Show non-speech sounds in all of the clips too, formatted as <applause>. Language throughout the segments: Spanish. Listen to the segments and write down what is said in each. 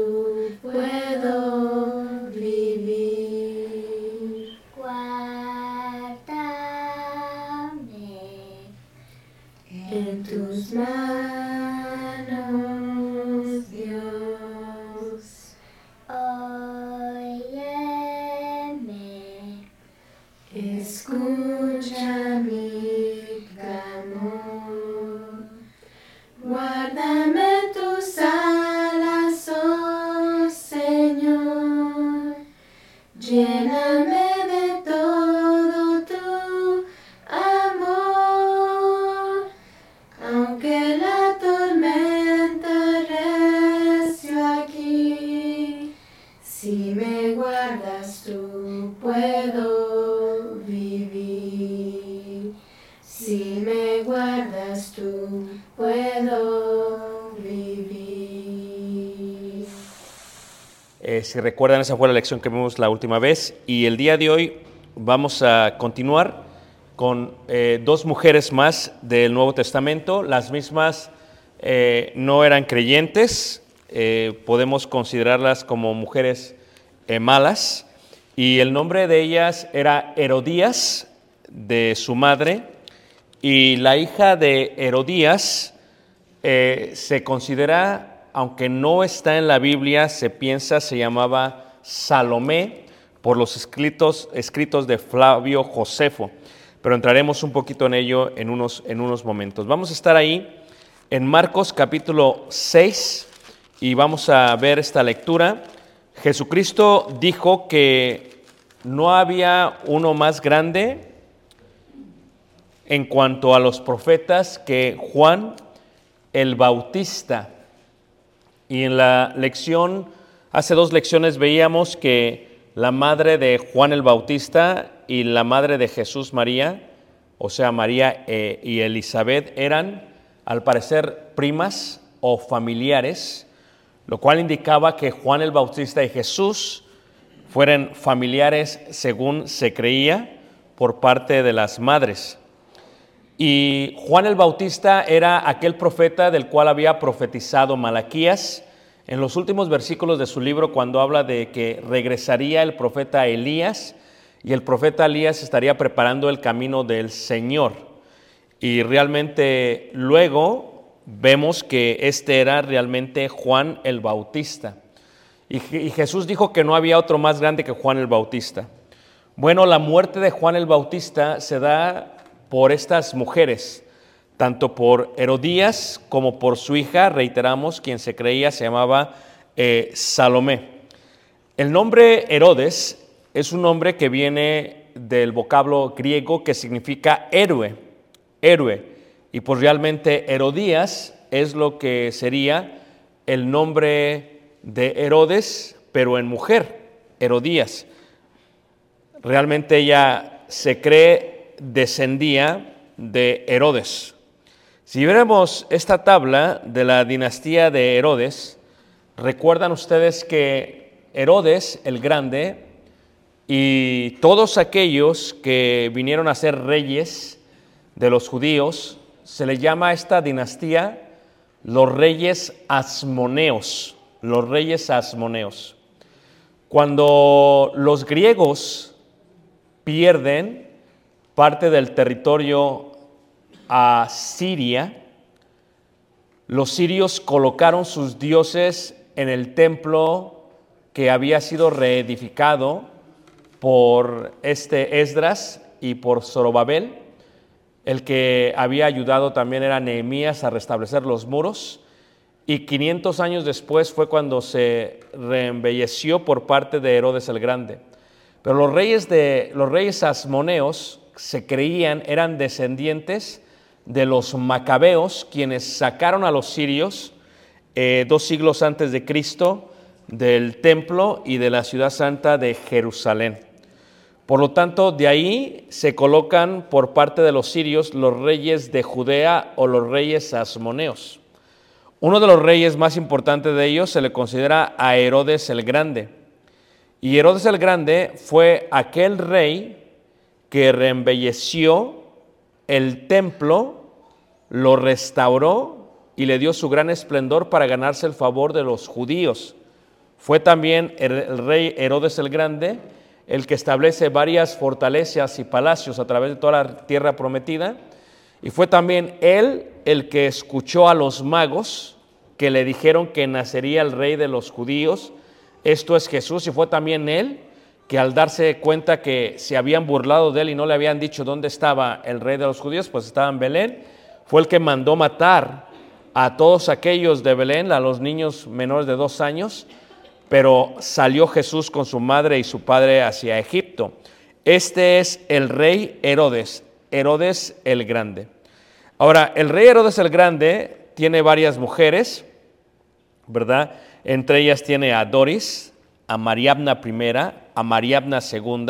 guardas tú Si recuerdan, esa fue la lección que vimos la última vez. Y el día de hoy vamos a continuar con eh, dos mujeres más del Nuevo Testamento. Las mismas eh, no eran creyentes, eh, podemos considerarlas como mujeres malas. Y el nombre de ellas era Herodías, de su madre, y la hija de Herodías se considera, aunque no está en la Biblia, se piensa, se llamaba Salomé por los escritos, escritos de Flavio Josefo. Pero entraremos un poquito en ello en unos, en unos momentos. Vamos a estar ahí en Marcos capítulo 6 y vamos a ver esta lectura. Jesucristo dijo que no había uno más grande en cuanto a los profetas que Juan el Bautista. Y en la lección, hace dos lecciones veíamos que la madre de Juan el Bautista y la madre de Jesús María, o sea, María eh, y Elizabeth, eran al parecer primas o familiares, lo cual indicaba que Juan el Bautista y Jesús fueran familiares según se creía por parte de las madres. Y Juan el Bautista era aquel profeta del cual había profetizado Malaquías en los últimos versículos de su libro cuando habla de que regresaría el profeta Elías y el profeta Elías estaría preparando el camino del Señor. Y realmente luego vemos que este era realmente Juan el Bautista. Y, y Jesús dijo que no había otro más grande que Juan el Bautista. Bueno, la muerte de Juan el Bautista se da por estas mujeres, tanto por Herodías como por su hija, reiteramos, quien se creía se llamaba eh, Salomé. El nombre Herodes es un nombre que viene del vocablo griego que significa héroe, héroe, y pues realmente Herodías es lo que sería el nombre de Herodes, pero en mujer, Herodías. Realmente ella se cree descendía de Herodes. Si viéramos esta tabla de la dinastía de Herodes, recuerdan ustedes que Herodes el Grande y todos aquellos que vinieron a ser reyes de los judíos, se le llama a esta dinastía los reyes asmoneos, los reyes asmoneos. Cuando los griegos pierden parte del territorio a Siria, los sirios colocaron sus dioses en el templo que había sido reedificado por este Esdras y por Zorobabel. El que había ayudado también era Nehemías a restablecer los muros. y 500 años después fue cuando se reembelleció por parte de Herodes el Grande. Pero los reyes, de, los reyes asmoneos se creían, eran descendientes de los macabeos, quienes sacaron a los sirios eh, dos siglos antes de Cristo del templo y de la ciudad santa de Jerusalén. Por lo tanto, de ahí se colocan por parte de los sirios los reyes de Judea o los reyes asmoneos. Uno de los reyes más importantes de ellos se le considera a Herodes el Grande. Y Herodes el Grande fue aquel rey que reembelleció el templo, lo restauró y le dio su gran esplendor para ganarse el favor de los judíos. Fue también el, rey Herodes el Grande el que establece varias fortalezas y palacios a través de toda la tierra prometida y fue también él el que escuchó a los magos que le dijeron que nacería el rey de los judíos. Esto es Jesús y fue también él que al darse cuenta que se habían burlado de él y no le habían dicho dónde estaba el rey de los judíos, pues estaba en Belén, fue el que mandó matar a todos aquellos de Belén, a los niños menores de dos años, pero salió Jesús con su madre y su padre hacia Egipto. Este es el rey Herodes, Herodes el Grande. Ahora, el rey Herodes el Grande tiene varias mujeres, ¿verdad? Entre ellas tiene a Doris, a Mariabna I, a Mariabna II,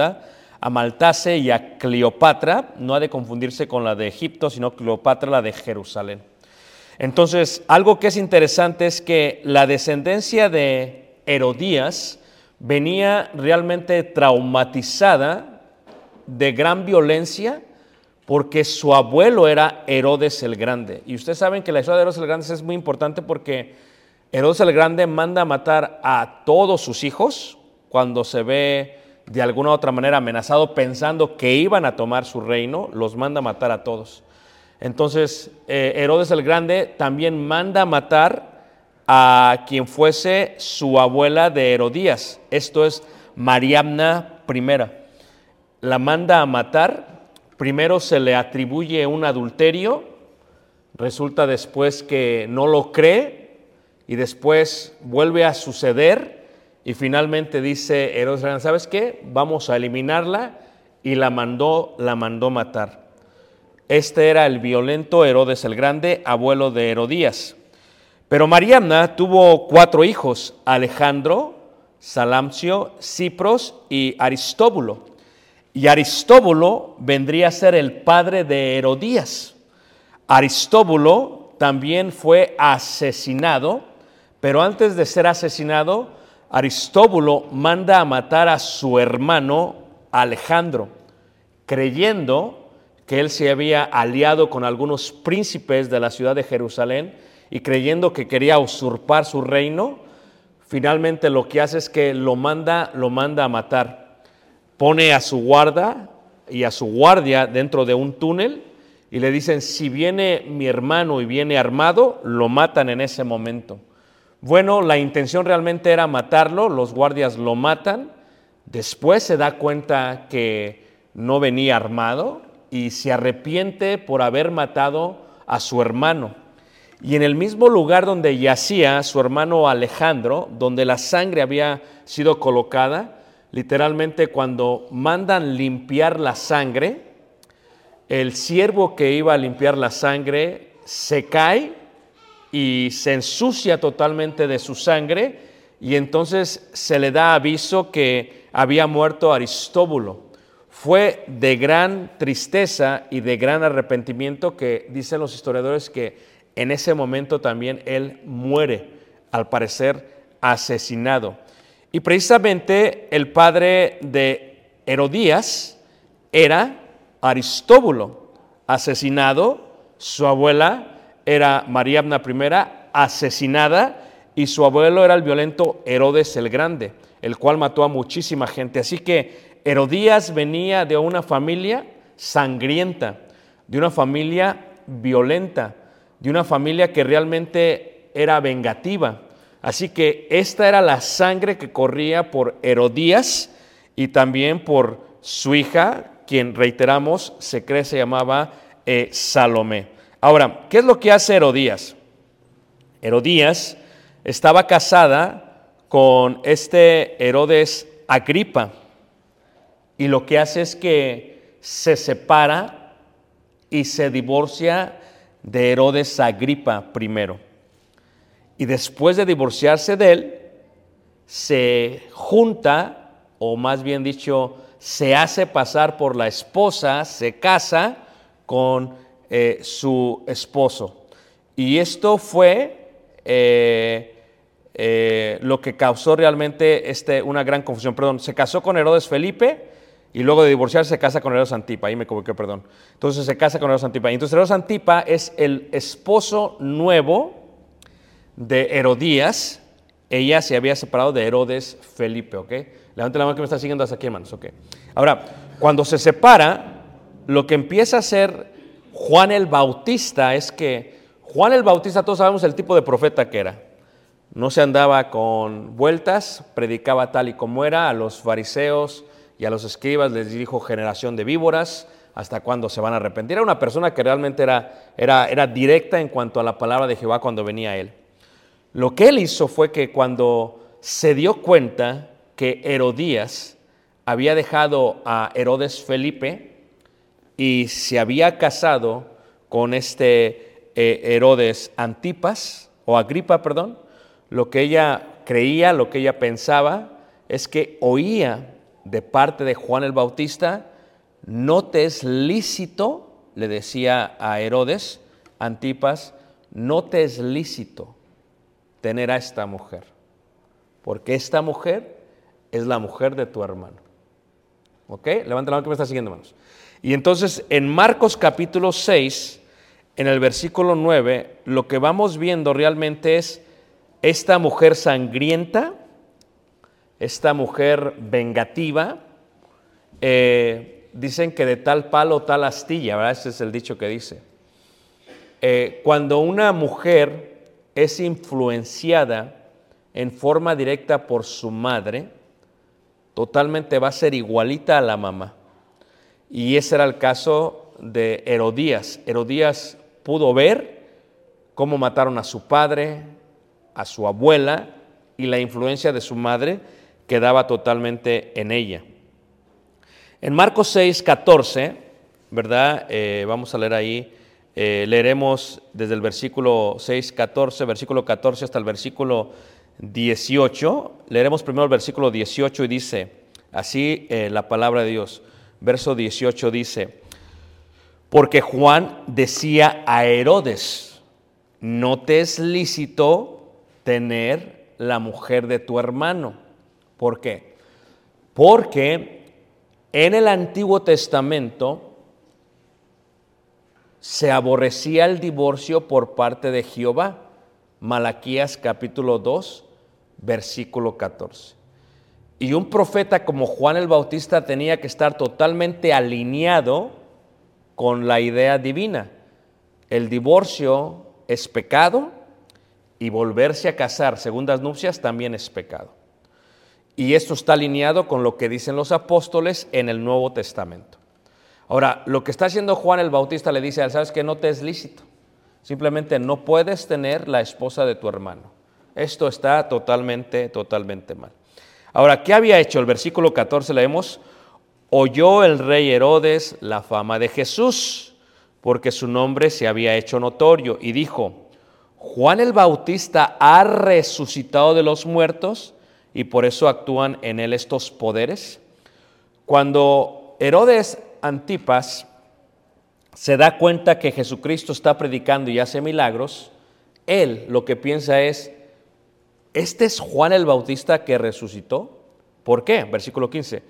a Maltase y a Cleopatra, no ha de confundirse con la de Egipto, sino Cleopatra, la de Jerusalén. Entonces, algo que es interesante es que la descendencia de Herodías venía realmente traumatizada de gran violencia porque su abuelo era Herodes el Grande. Y ustedes saben que la historia de Herodes el Grande es muy importante porque Herodes el Grande manda matar a todos sus hijos cuando se ve de alguna u otra manera amenazado pensando que iban a tomar su reino, los manda matar a todos. Entonces, eh, Herodes el Grande también manda matar a quien fuese su abuela de Herodías, esto es Mariamna I. La manda a matar Primero se le atribuye un adulterio, resulta después que no lo cree y después vuelve a suceder y finalmente dice Herodes, ¿sabes qué? Vamos a eliminarla y la mandó, la mandó matar. Este era el violento Herodes el Grande, abuelo de Herodías. Pero Mariana tuvo cuatro hijos, Alejandro, Salamcio, Cipros y Aristóbulo. Y Aristóbulo vendría a ser el padre de Herodías. Aristóbulo también fue asesinado, pero antes de ser asesinado, Aristóbulo manda a matar a su hermano Alejandro, creyendo que él se había aliado con algunos príncipes de la ciudad de Jerusalén y creyendo que quería usurpar su reino, finalmente lo que hace es que lo manda, lo manda a matar pone a su guarda y a su guardia dentro de un túnel y le dicen, si viene mi hermano y viene armado, lo matan en ese momento. Bueno, la intención realmente era matarlo, los guardias lo matan, después se da cuenta que no venía armado y se arrepiente por haber matado a su hermano. Y en el mismo lugar donde yacía su hermano Alejandro, donde la sangre había sido colocada, literalmente cuando mandan limpiar la sangre, el siervo que iba a limpiar la sangre se cae y se ensucia totalmente de su sangre y entonces se le da aviso que había muerto Aristóbulo. Fue de gran tristeza y de gran arrepentimiento que dicen los historiadores que en ese momento también él muere, al parecer asesinado. Y precisamente el padre de Herodías era Aristóbulo, asesinado, su abuela era Mariabna I, asesinada, y su abuelo era el violento Herodes el Grande, el cual mató a muchísima gente. Así que Herodías venía de una familia sangrienta, de una familia violenta, de una familia que realmente era vengativa. Así que esta era la sangre que corría por Herodías y también por su hija, quien reiteramos se cree se llamaba eh, Salomé. Ahora, ¿qué es lo que hace Herodías? Herodías estaba casada con este Herodes Agripa y lo que hace es que se separa y se divorcia de Herodes Agripa primero. Y después de divorciarse de él, se junta, o más bien dicho, se hace pasar por la esposa, se casa con eh, su esposo. Y esto fue eh, eh, lo que causó realmente este, una gran confusión. Perdón, se casó con Herodes Felipe y luego de divorciarse se casa con Herodes Antipa. Ahí me equivoqué, perdón. Entonces se casa con Herodes Antipa. Entonces Herodes Antipa es el esposo nuevo de Herodías. Ella se había separado de Herodes Felipe, ¿ok? Levante la mano que me está siguiendo hasta aquí, hermanos, ¿ok? Ahora, cuando se separa, lo que empieza a hacer Juan el Bautista es que Juan el Bautista, todos sabemos el tipo de profeta que era. No se andaba con vueltas, predicaba tal y como era, a los fariseos y a los escribas les dijo generación de víboras, hasta cuándo se van a arrepentir. Era una persona que realmente era, era, era directa en cuanto a la palabra de Jehová cuando venía a él. Lo que él hizo fue que cuando se dio cuenta que Herodías había dejado a Herodes Felipe, y se había casado con este eh, Herodes Antipas, o Agripa, perdón, lo que ella creía, lo que ella pensaba, es que oía de parte de Juan el Bautista, no te es lícito, le decía a Herodes Antipas, no te es lícito tener a esta mujer, porque esta mujer es la mujer de tu hermano. ¿Ok? Levanta la mano que me está siguiendo, hermanos. Y entonces en Marcos capítulo 6, en el versículo 9, lo que vamos viendo realmente es esta mujer sangrienta, esta mujer vengativa, eh, dicen que de tal palo tal astilla, ¿verdad? Ese es el dicho que dice. Eh, cuando una mujer es influenciada en forma directa por su madre, totalmente va a ser igualita a la mamá. Y ese era el caso de Herodías. Herodías pudo ver cómo mataron a su padre, a su abuela, y la influencia de su madre quedaba totalmente en ella. En Marcos 6, 14, ¿verdad? Eh, vamos a leer ahí, eh, leeremos desde el versículo 6, 14, versículo 14 hasta el versículo 18. Leeremos primero el versículo 18 y dice, así eh, la palabra de Dios verso 18 dice, porque Juan decía a Herodes, no te es lícito tener la mujer de tu hermano. ¿Por qué? Porque en el Antiguo Testamento se aborrecía el divorcio por parte de Jehová. Malaquías capítulo 2, versículo 14. Y un profeta como Juan el Bautista tenía que estar totalmente alineado con la idea divina. El divorcio es pecado y volverse a casar, segundas nupcias, también es pecado. Y esto está alineado con lo que dicen los apóstoles en el Nuevo Testamento. Ahora, lo que está haciendo Juan el Bautista le dice, sabes que no te es lícito. Simplemente no puedes tener la esposa de tu hermano. Esto está totalmente, totalmente mal. Ahora, ¿qué había hecho? El versículo 14 leemos, oyó el rey Herodes la fama de Jesús, porque su nombre se había hecho notorio, y dijo, Juan el Bautista ha resucitado de los muertos, y por eso actúan en él estos poderes. Cuando Herodes Antipas se da cuenta que Jesucristo está predicando y hace milagros, él lo que piensa es, ¿este es Juan el Bautista que resucitó? ¿Por qué? Versículo 15.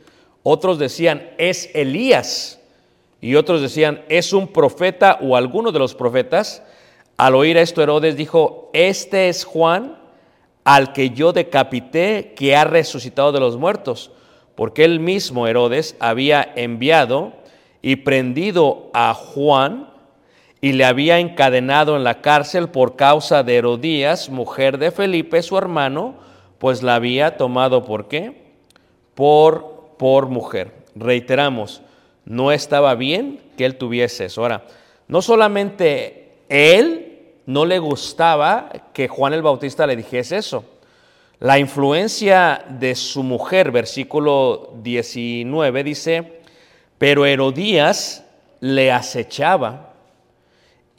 Otros decían, es Elías. Y otros decían, es un profeta o alguno de los profetas. Al oír esto, Herodes dijo, este es Juan al que yo decapité, que ha resucitado de los muertos. Porque él mismo, Herodes, había enviado y prendido a Juan y le había encadenado en la cárcel por causa de Herodías, mujer de Felipe, su hermano, pues la había tomado por qué? Por, por mujer. Reiteramos, no estaba bien que él tuviese eso. Ahora, no solamente él no le gustaba que Juan el Bautista le dijese eso. La influencia de su mujer, versículo 19, dice, pero Herodías le acechaba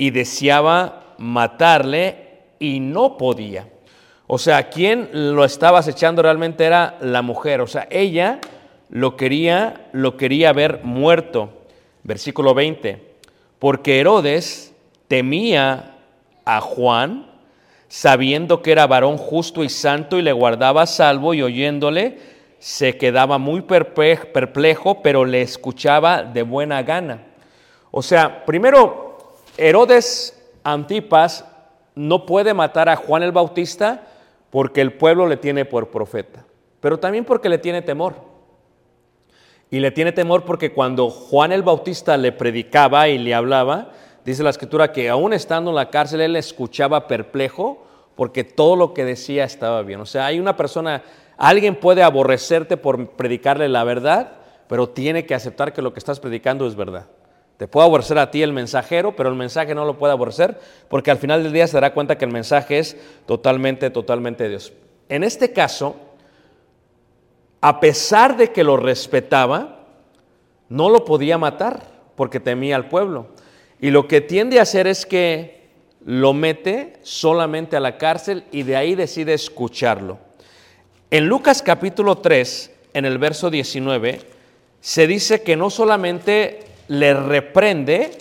y deseaba matarle y no podía. O sea, quien lo estaba acechando realmente era la mujer. O sea, ella lo quería, lo quería ver muerto. Versículo 20. Porque Herodes temía a Juan, sabiendo que era varón justo y santo y le guardaba salvo y oyéndole se quedaba muy perplejo, pero le escuchaba de buena gana. O sea, primero, Herodes Antipas no puede matar a Juan el Bautista porque el pueblo le tiene por profeta, pero también porque le tiene temor. Y le tiene temor porque cuando Juan el Bautista le predicaba y le hablaba, dice la escritura que aún estando en la cárcel él escuchaba perplejo porque todo lo que decía estaba bien. O sea, hay una persona, alguien puede aborrecerte por predicarle la verdad, pero tiene que aceptar que lo que estás predicando es verdad. Te puede aborrecer a ti el mensajero, pero el mensaje no lo puede aborrecer porque al final del día se dará cuenta que el mensaje es totalmente, totalmente Dios. En este caso, a pesar de que lo respetaba, no lo podía matar porque temía al pueblo. Y lo que tiende a hacer es que lo mete solamente a la cárcel y de ahí decide escucharlo. En Lucas capítulo 3, en el verso 19, se dice que no solamente le reprende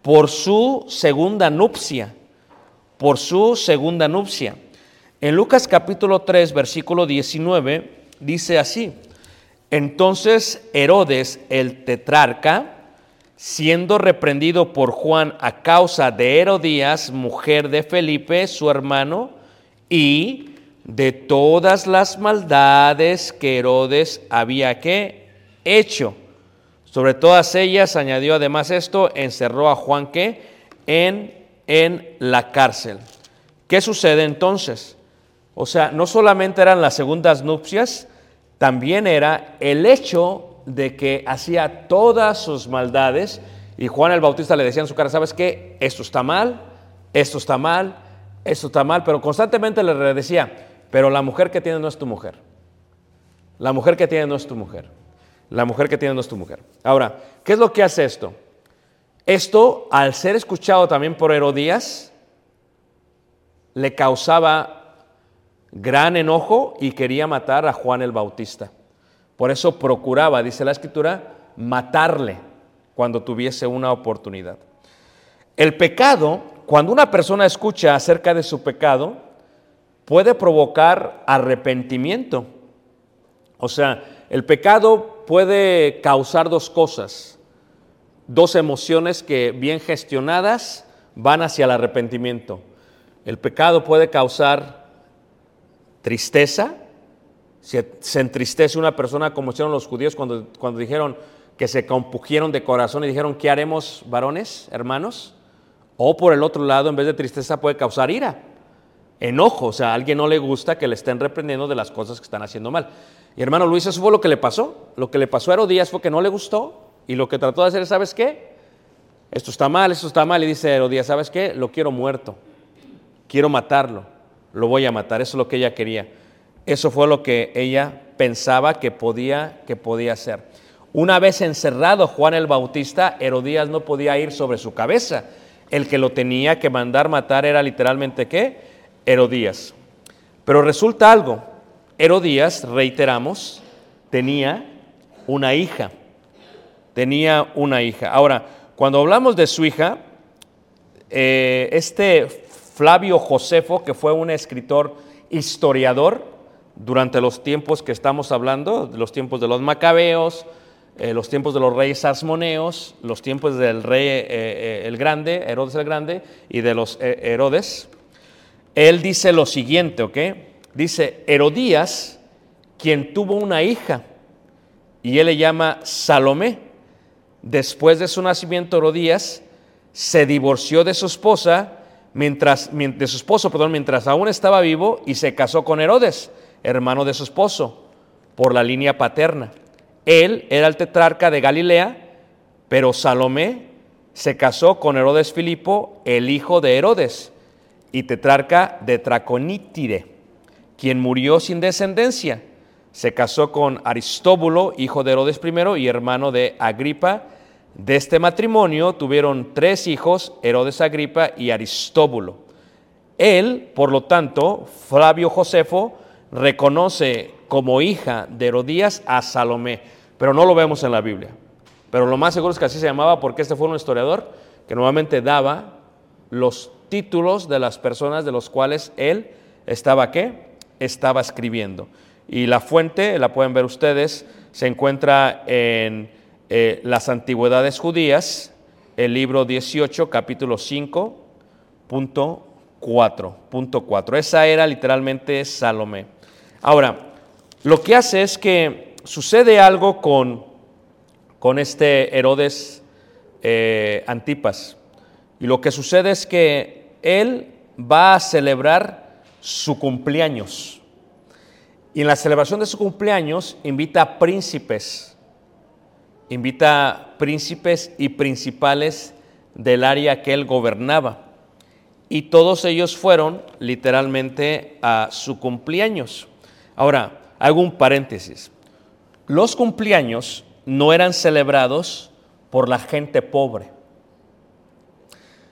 por su segunda nupcia, por su segunda nupcia. En Lucas capítulo 3, versículo 19, dice así, entonces Herodes el tetrarca, siendo reprendido por Juan a causa de Herodías, mujer de Felipe, su hermano, y de todas las maldades que Herodes había que hecho sobre todas ellas, añadió además esto, encerró a Juan que en, en la cárcel. ¿Qué sucede entonces? O sea, no solamente eran las segundas nupcias, también era el hecho de que hacía todas sus maldades y Juan el Bautista le decía en su cara, ¿sabes qué? Esto está mal, esto está mal, esto está mal, pero constantemente le decía, pero la mujer que tiene no es tu mujer. La mujer que tiene no es tu mujer. La mujer que tiene no es tu mujer. Ahora, ¿qué es lo que hace esto? Esto, al ser escuchado también por Herodías, le causaba gran enojo y quería matar a Juan el Bautista. Por eso procuraba, dice la escritura, matarle cuando tuviese una oportunidad. El pecado, cuando una persona escucha acerca de su pecado, puede provocar arrepentimiento. O sea, el pecado puede causar dos cosas, dos emociones que bien gestionadas van hacia el arrepentimiento. El pecado puede causar tristeza, se, entristece una persona como hicieron los judíos cuando, cuando dijeron que se compugieron de corazón y dijeron, ¿qué haremos varones, hermanos? O por el otro lado, en vez de tristeza puede causar ira, enojo, o sea, a alguien no le gusta que le estén reprendiendo de las cosas que están haciendo mal. Y hermano Luis, eso fue lo que le pasó. Lo que le pasó a Herodías fue que no le gustó y lo que trató de hacer, ¿sabes qué? Esto está mal, esto está mal. Y dice Herodías, ¿sabes qué? Lo quiero muerto. Quiero matarlo. Lo voy a matar. Eso es lo que ella quería. Eso fue lo que ella pensaba que podía, que podía hacer. Una vez encerrado Juan el Bautista, Herodías no podía ir sobre su cabeza. El que lo tenía que mandar matar era literalmente qué? Herodías. Pero resulta algo, Herodías, reiteramos, tenía una hija. Tenía una hija. Ahora, cuando hablamos de su hija, eh, este Flavio Josefo, que fue un escritor historiador durante los tiempos que estamos hablando, los tiempos de los macabeos, eh, los tiempos de los reyes asmoneos, los tiempos del rey eh, el grande, Herodes el grande, y de los Herodes, él dice lo siguiente, ¿ok? Dice, Herodías, quien tuvo una hija, y él le llama Salomé. Después de su nacimiento, Herodías se divorció de su esposa, mientras, de su esposo, perdón, mientras aún estaba vivo, y se casó con Herodes, hermano de su esposo, por la línea paterna. Él era el tetrarca de Galilea, pero Salomé se casó con Herodes Filipo, el hijo de Herodes, y tetrarca de Traconítide, quien murió sin descendencia. Se casó con Aristóbulo, hijo de Herodes I y hermano de Agripa. De este matrimonio tuvieron tres hijos, Herodes Agripa y Aristóbulo. Él, por lo tanto, Flavio Josefo, reconoce como hija de Herodías a Salomé, pero no lo vemos en la Biblia. Pero lo más seguro es que así se llamaba porque este fue un historiador que nuevamente daba los títulos de las personas de los cuales él estaba qué? Estaba escribiendo. Y la fuente, la pueden ver ustedes, se encuentra en eh, las antigüedades judías, el libro 18, capítulo 5, punto 4, punto 4. Esa era literalmente Salomé. Ahora, lo que hace es que sucede algo con, con este Herodes eh, Antipas. Y lo que sucede es que él va a celebrar su cumpleaños. Y en la celebración de su cumpleaños invita a príncipes, invita a príncipes y principales del área que él gobernaba. Y todos ellos fueron literalmente a su cumpleaños. Ahora, hago un paréntesis. Los cumpleaños no eran celebrados por la gente pobre,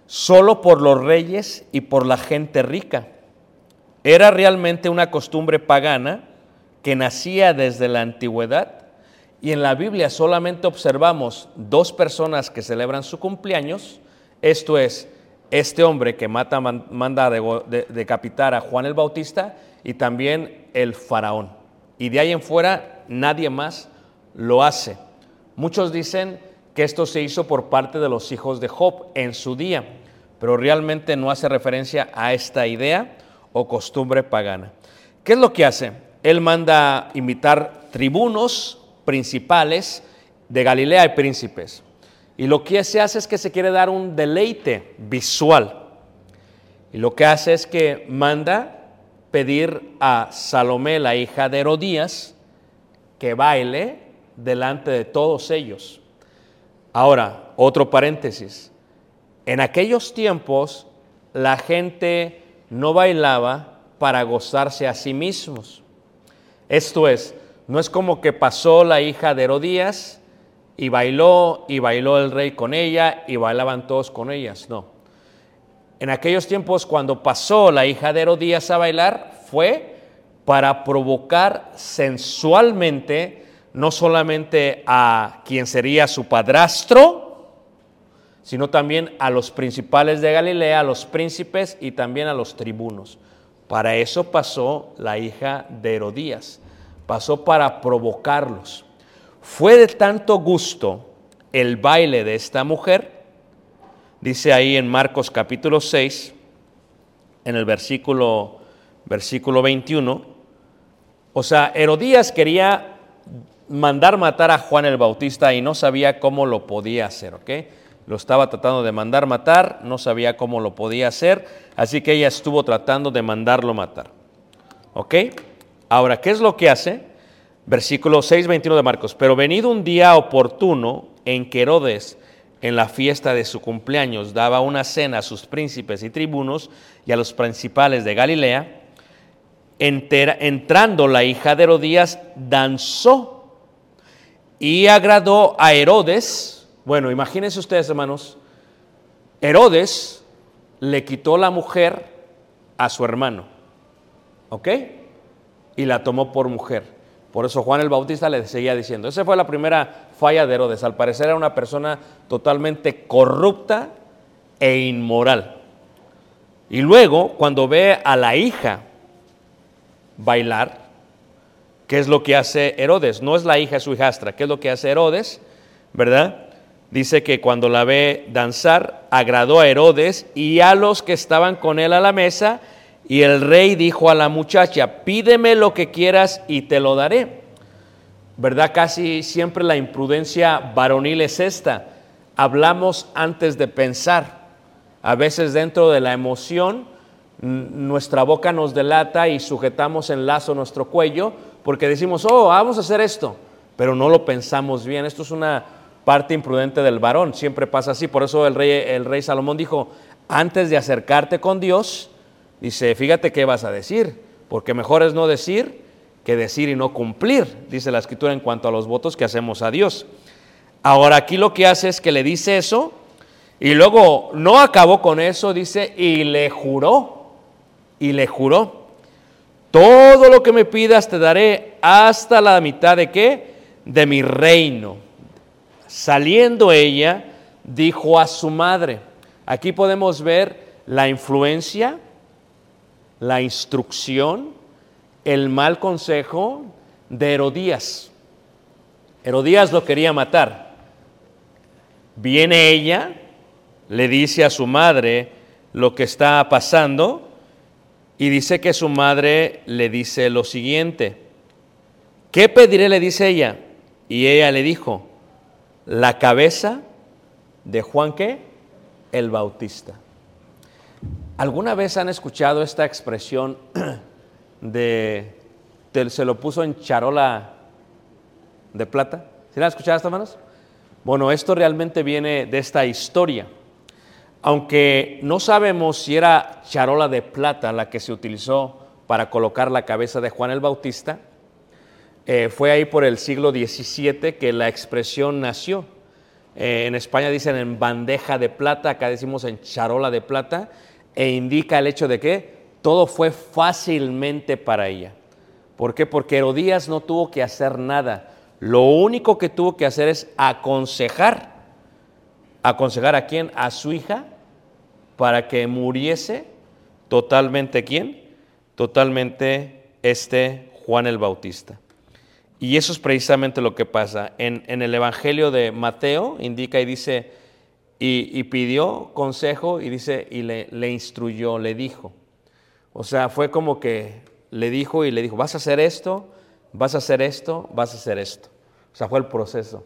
solo por los reyes y por la gente rica. Era realmente una costumbre pagana que nacía desde la antigüedad y en la Biblia solamente observamos dos personas que celebran su cumpleaños, esto es, este hombre que mata, manda decapitar a Juan el Bautista y también el faraón. Y de ahí en fuera nadie más lo hace. Muchos dicen que esto se hizo por parte de los hijos de Job en su día, pero realmente no hace referencia a esta idea o costumbre pagana. ¿Qué es lo que hace? Él manda invitar tribunos principales de Galilea y príncipes. Y lo que se hace es que se quiere dar un deleite visual. Y lo que hace es que manda pedir a Salomé, la hija de Herodías, que baile delante de todos ellos. Ahora, otro paréntesis. En aquellos tiempos la gente no bailaba para gozarse a sí mismos. Esto es, no es como que pasó la hija de Herodías y bailó y bailó el rey con ella y bailaban todos con ellas, no. En aquellos tiempos cuando pasó la hija de Herodías a bailar fue para provocar sensualmente no solamente a quien sería su padrastro, sino también a los principales de Galilea, a los príncipes y también a los tribunos. Para eso pasó la hija de Herodías, pasó para provocarlos. Fue de tanto gusto el baile de esta mujer, dice ahí en Marcos capítulo 6, en el versículo, versículo 21, o sea, Herodías quería mandar matar a Juan el Bautista y no sabía cómo lo podía hacer, ¿ok? lo estaba tratando de mandar matar, no sabía cómo lo podía hacer, así que ella estuvo tratando de mandarlo matar. ¿Ok? Ahora, ¿qué es lo que hace? Versículo 6, 21 de Marcos. Pero venido un día oportuno en que Herodes, en la fiesta de su cumpleaños, daba una cena a sus príncipes y tribunos y a los principales de Galilea, entrando la hija de Herodías, danzó y agradó a Herodes, bueno, imagínense ustedes, hermanos, Herodes le quitó la mujer a su hermano, ¿ok? Y la tomó por mujer. Por eso Juan el Bautista le seguía diciendo, esa fue la primera falla de Herodes. Al parecer era una persona totalmente corrupta e inmoral. Y luego, cuando ve a la hija bailar, ¿qué es lo que hace Herodes? No es la hija, es su hijastra. ¿Qué es lo que hace Herodes? ¿Verdad? dice que cuando la ve danzar, agradó a Herodes y a los que estaban con él a la mesa, y el rey dijo a la muchacha, pídeme lo que quieras y te lo daré. ¿Verdad? Casi siempre la imprudencia varonil es esta. Hablamos antes de pensar. A veces dentro de la emoción nuestra boca nos delata y sujetamos en lazo nuestro cuello porque decimos, oh, vamos a hacer esto, pero no lo pensamos bien. Esto es una parte imprudente del varón. Siempre pasa así. Por eso el rey, el rey Salomón dijo, antes de acercarte con Dios, Dice, fíjate qué vas a decir, porque mejor es no decir que decir y no cumplir, dice la escritura en cuanto a los votos que hacemos a Dios. Ahora aquí lo que hace es que le dice eso y luego no acabó con eso, dice, y le juró, y le juró, todo lo que me pidas te daré hasta la mitad de qué? De mi reino. Saliendo ella, dijo a su madre, aquí podemos ver la influencia, la instrucción, el mal consejo de Herodías. Herodías lo quería matar. Viene ella, le dice a su madre lo que está pasando y dice que su madre le dice lo siguiente. ¿Qué pediré? le dice ella. Y ella le dijo, la cabeza de Juan qué? El Bautista. ¿Alguna vez han escuchado esta expresión <clears throat> de, se lo puso en charola de plata? ¿Sí la han escuchado, hermanos? Bueno, esto realmente viene de esta historia. Aunque no sabemos si era charola de plata la que se utilizó para colocar la cabeza de Juan el Bautista, eh, fue ahí por el siglo XVII que la expresión nació. Eh, en España dicen en bandeja de plata, acá decimos en charola de plata, e indica el hecho de que todo fue fácilmente para ella. ¿Por qué? Porque Herodías no tuvo que hacer nada. Lo único que tuvo que hacer es aconsejar aconsejar a quién? A su hija para que muriese totalmente quién? Totalmente este Juan el Bautista. Y eso es precisamente lo que pasa. En, el Evangelio de Mateo indica y dice, y, pidió consejo y dice, y le, le instruyó, le dijo. O sea, fue como que le dijo y le dijo, vas a hacer esto, vas a hacer esto, vas a hacer esto. O sea, fue el proceso.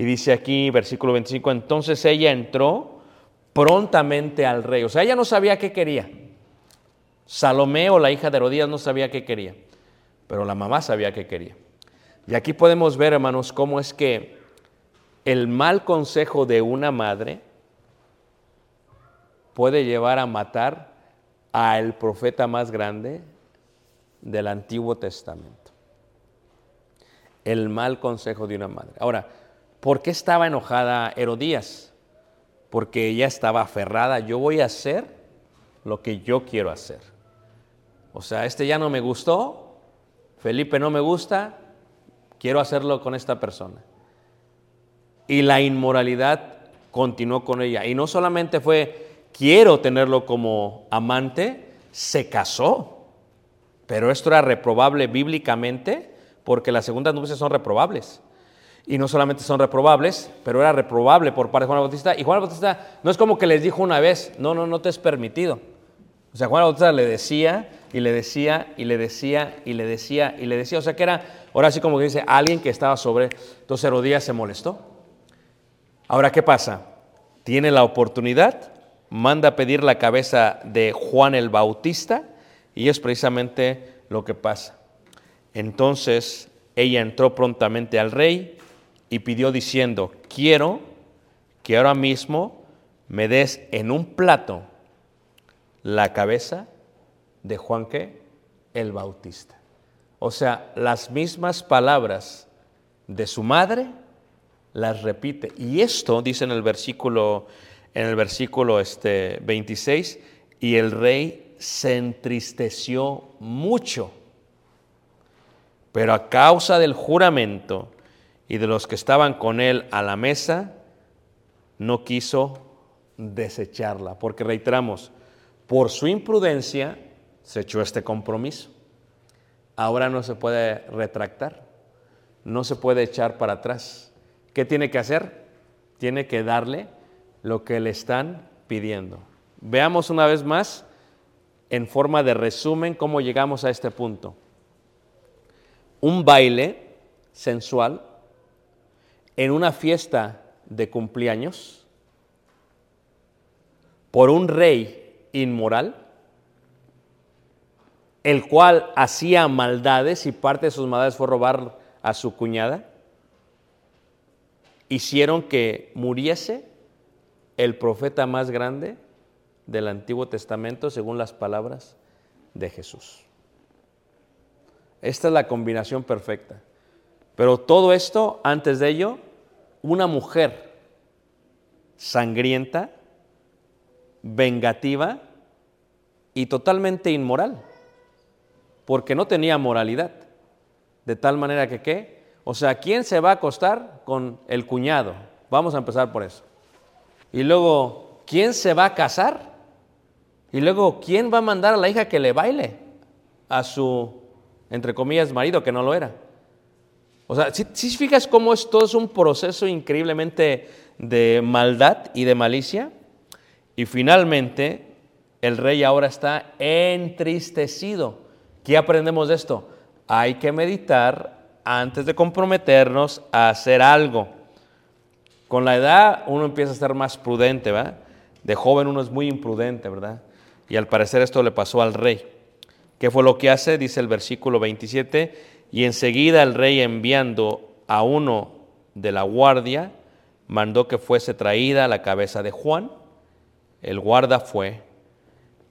Y dice aquí, versículo 25, entonces ella entró prontamente al rey. O sea, ella no sabía qué quería. Salomé o la hija de Herodías no sabía qué quería, pero la mamá sabía qué quería. Y aquí podemos ver, hermanos, cómo es que el mal consejo de una madre puede llevar a matar al profeta más grande del Antiguo Testamento. El mal consejo de una madre. Ahora, ¿Por qué estaba enojada Herodías? Porque ella estaba aferrada, yo voy a hacer lo que yo quiero hacer. O sea, este ya no me gustó, Felipe no me gusta, quiero hacerlo con esta persona. Y la inmoralidad continuó con ella. Y no solamente fue, quiero tenerlo como amante, se casó. Pero esto era reprobable bíblicamente porque las segundas nupcias son reprobables y no solamente son reprobables, pero era reprobable por parte de Juan el Bautista. Y Juan el Bautista no es como que les dijo una vez, no, no, no te es permitido. O sea, Juan el Bautista le decía y le decía y le decía y le decía y le decía. O sea, que era, ahora sí como que dice, alguien que estaba sobre. Entonces Herodías se molestó. Ahora, ¿qué pasa? Tiene la oportunidad, manda a pedir la cabeza de Juan el Bautista y es precisamente lo que pasa. Entonces ella entró prontamente al rey y pidió diciendo, quiero que ahora mismo me des en un plato la cabeza de Juan que el Bautista. O sea, las mismas palabras de su madre las repite. Y esto dice en el versículo en el versículo este 26 y el rey se entristeció mucho. Pero a causa del juramento y de los que estaban con él a la mesa, no quiso desecharla, porque reiteramos, por su imprudencia se echó este compromiso. Ahora no se puede retractar, no se puede echar para atrás. ¿Qué tiene que hacer? Tiene que darle lo que le están pidiendo. Veamos una vez más, en forma de resumen, cómo llegamos a este punto. Un baile sensual en una fiesta de cumpleaños por un rey inmoral, el cual hacía maldades y parte de sus maldades fue robar a su cuñada, hicieron que muriese el profeta más grande del Antiguo Testamento según las palabras de Jesús. Esta es la combinación perfecta. Pero todo esto, antes de ello, una mujer sangrienta, vengativa y totalmente inmoral, porque no tenía moralidad. De tal manera que, ¿qué? O sea, ¿quién se va a acostar con el cuñado? Vamos a empezar por eso. Y luego, ¿quién se va a casar? Y luego, ¿quién va a mandar a la hija que le baile a su, entre comillas, marido, que no lo era? O sea, si, fijas cómo es todo es un proceso increíblemente de maldad y de malicia. Y finalmente, el rey ahora está entristecido. ¿Qué aprendemos de esto? Hay que meditar antes de comprometernos a hacer algo. Con la edad uno empieza a ser más prudente, ¿verdad? De joven uno es muy imprudente, ¿verdad? Y al parecer esto le pasó al rey. ¿Qué fue lo que hace? Dice el versículo 27, y enseguida el rey enviando a uno de la guardia, mandó que fuese traída la cabeza de Juan. El guarda fue,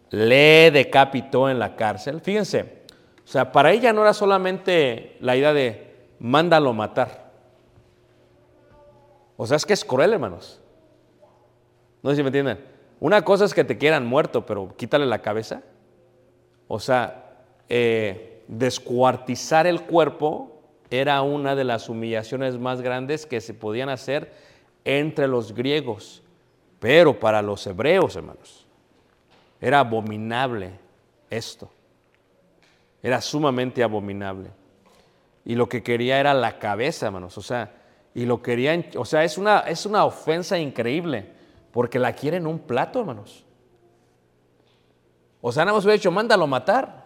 le decapitó en la cárcel. Fíjense, o sea, para ella no era solamente la idea de mándalo matar. O sea, es que es cruel, hermanos. No sé si me entienden. Una cosa es que te quieran muerto, pero quítale la cabeza. O sea, eh, descuartizar el cuerpo era una de las humillaciones más grandes que se podían hacer entre los griegos. Pero para los hebreos, hermanos, era abominable esto. Era sumamente abominable. Y lo que quería era la cabeza, hermanos. O sea, y lo querían, o sea, es una, es una ofensa increíble porque la quiere en un plato, hermanos. O sea, nada más hubiera dicho, mándalo matar,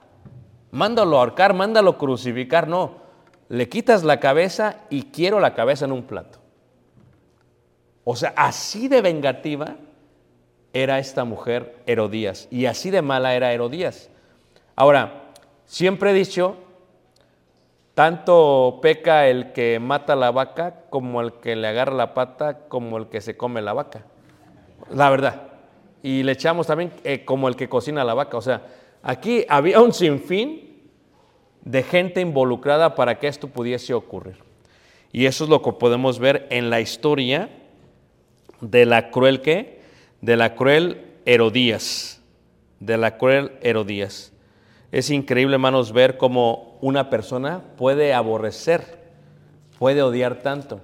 mándalo ahorcar, mándalo crucificar. No, le quitas la cabeza y quiero la cabeza en un plato. O sea, así de vengativa era esta mujer Herodías y así de mala era Herodías. Ahora, siempre he dicho, tanto peca el que mata la vaca como el que le agarra la pata como el que se come la vaca. La verdad. Y le echamos también eh, como el que cocina la vaca. O sea, aquí había un sinfín de gente involucrada para que esto pudiese ocurrir. Y eso es lo que podemos ver en la historia de la cruel que, de la cruel Herodías, de la cruel Herodías. Es increíble, hermanos, ver cómo una persona puede aborrecer, puede odiar tanto.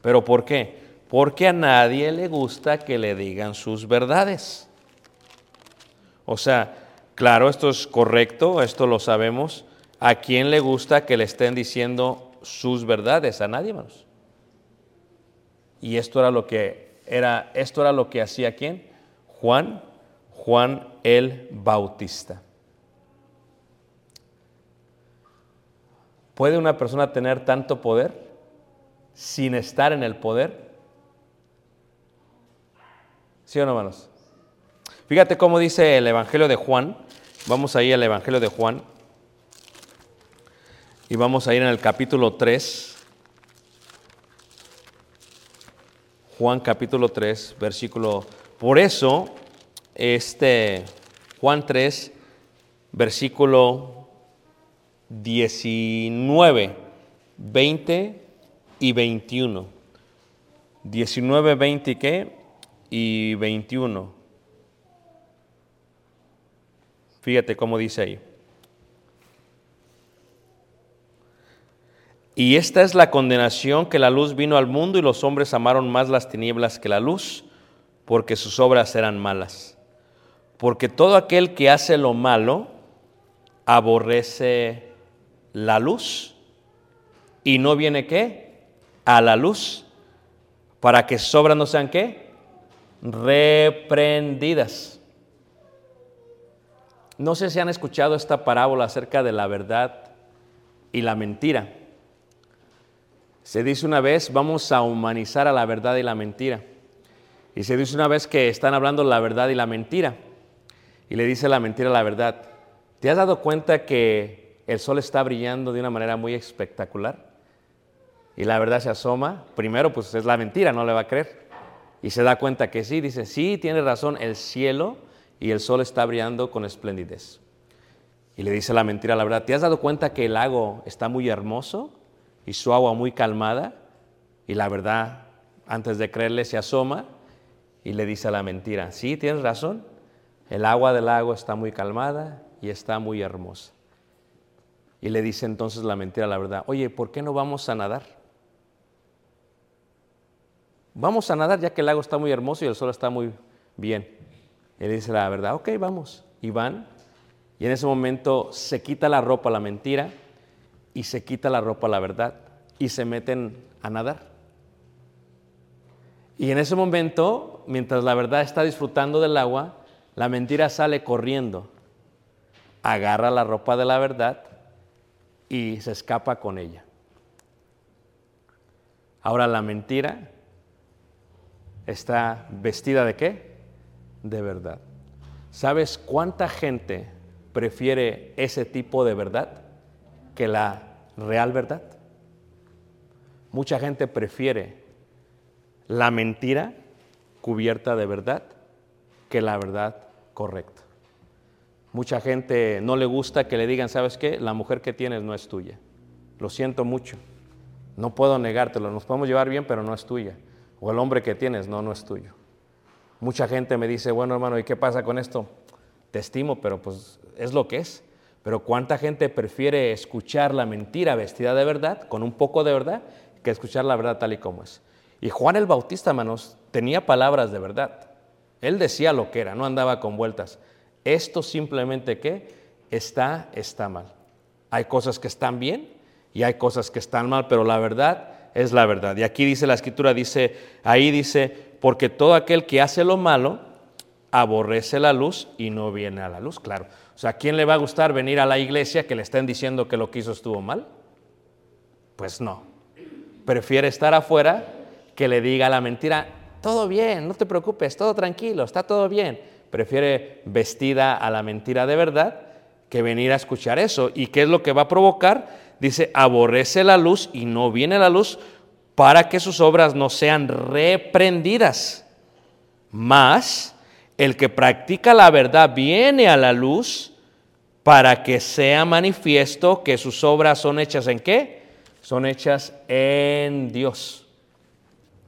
¿Pero por qué? porque a nadie le gusta que le digan sus verdades. O sea, claro, esto es correcto, esto lo sabemos. ¿A quién le gusta que le estén diciendo sus verdades? A nadie más. Y esto era lo que era, esto era lo que hacía quién? Juan, Juan el Bautista. ¿Puede una persona tener tanto poder sin estar en el poder? ¿Sí o no, hermanos? Fíjate cómo dice el Evangelio de Juan. Vamos ahí al Evangelio de Juan. Y vamos a ir en el capítulo 3. Juan capítulo 3, versículo. Por eso, este Juan 3, versículo 19, 20 y 21. 19, 20 y qué? y 21. Fíjate cómo dice ahí. Y esta es la condenación que la luz vino al mundo y los hombres amaron más las tinieblas que la luz, porque sus obras eran malas. Porque todo aquel que hace lo malo aborrece la luz y no viene qué? A la luz, para que sobras no sean qué? reprendidas. No sé si han escuchado esta parábola acerca de la verdad y la mentira. Se dice una vez, vamos a humanizar a la verdad y la mentira. Y se dice una vez que están hablando la verdad y la mentira. Y le dice la mentira a la verdad. ¿Te has dado cuenta que el sol está brillando de una manera muy espectacular? Y la verdad se asoma. Primero, pues es la mentira, no le va a creer. Y se da cuenta que sí, dice, sí, tiene razón, el cielo y el sol está brillando con esplendidez. Y le dice la mentira la verdad, ¿te has dado cuenta que el lago está muy hermoso y su agua muy calmada? Y la verdad, antes de creerle, se asoma y le dice a la mentira, sí, tienes razón, el agua del lago está muy calmada y está muy hermosa. Y le dice entonces la mentira la verdad, oye, ¿por qué no vamos a nadar? Vamos a nadar ya que el lago está muy hermoso y el sol está muy bien. Le dice la verdad, ok, vamos. Y van. Y en ese momento se quita la ropa la mentira y se quita la ropa la verdad y se meten a nadar. Y en ese momento, mientras la verdad está disfrutando del agua, la mentira sale corriendo, agarra la ropa de la verdad y se escapa con ella. Ahora la mentira está vestida de qué? De verdad. ¿Sabes cuánta gente prefiere ese tipo de verdad que la real verdad? Mucha gente prefiere la mentira cubierta de verdad que la verdad correcta. Mucha gente no le gusta que le digan, ¿sabes qué? La mujer que tienes no es tuya. Lo siento mucho. No puedo negártelo. Nos podemos llevar bien, pero no es tuya. O el hombre que tienes, no, no es tuyo. Mucha gente me dice, bueno hermano, ¿y qué pasa con esto? Te estimo, pero pues es lo que es. Pero ¿cuánta gente prefiere escuchar la mentira vestida de verdad, con un poco de verdad, que escuchar la verdad tal y como es? Y Juan el Bautista, hermanos, tenía palabras de verdad. Él decía lo que era, no andaba con vueltas. Esto simplemente que está, está mal. Hay cosas que están bien y hay cosas que están mal, pero la verdad es la verdad. Y aquí dice la escritura, dice, ahí dice, porque todo aquel que hace lo malo aborrece la luz y no viene a la luz, claro. O sea, ¿a quién le va a gustar venir a la iglesia que le estén diciendo que lo que hizo estuvo mal? Pues no. Prefiere estar afuera que le diga la mentira, todo bien, no te preocupes, todo tranquilo, está todo bien. Prefiere vestida a la mentira de verdad que venir a escuchar eso. ¿Y qué es lo que va a provocar? Dice, aborrece la luz y no viene la luz para que sus obras no sean reprendidas. Más, el que practica la verdad viene a la luz para que sea manifiesto que sus obras son hechas en qué? Son hechas en Dios.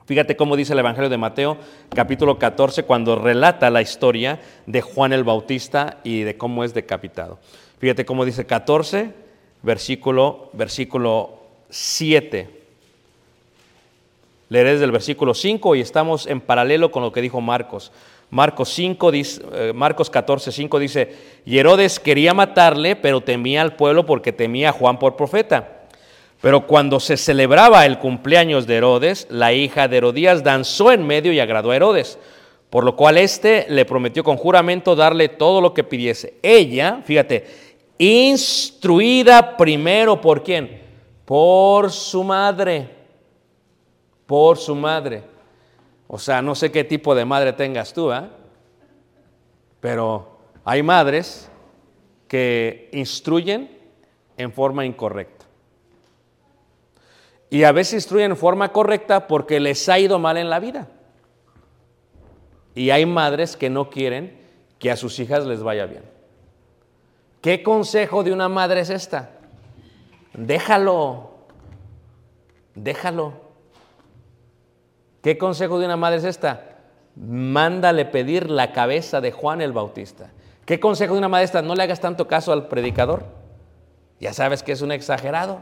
Fíjate cómo dice el Evangelio de Mateo, capítulo 14, cuando relata la historia de Juan el Bautista y de cómo es decapitado. Fíjate cómo dice 14, versículo, versículo 7. Leeré desde el versículo 5 y estamos en paralelo con lo que dijo Marcos. Marcos, 5, dice, eh, Marcos 14, 5 dice, y Herodes quería matarle, pero temía al pueblo porque temía a Juan por profeta. Pero cuando se celebraba el cumpleaños de Herodes, la hija de Herodías danzó en medio y agradó a Herodes, por lo cual éste le prometió con juramento darle todo lo que pidiese. Ella, fíjate, instruida primero por quién? Por su madre, por su madre. O sea, no sé qué tipo de madre tengas tú, ¿eh? pero hay madres que instruyen en forma incorrecta. Y a veces instruyen en forma correcta porque les ha ido mal en la vida. Y hay madres que no quieren que a sus hijas les vaya bien. ¿Qué consejo de una madre es esta? Déjalo, déjalo. ¿Qué consejo de una madre es esta? Mándale pedir la cabeza de Juan el Bautista. ¿Qué consejo de una madre es esta? No le hagas tanto caso al predicador. Ya sabes que es un exagerado.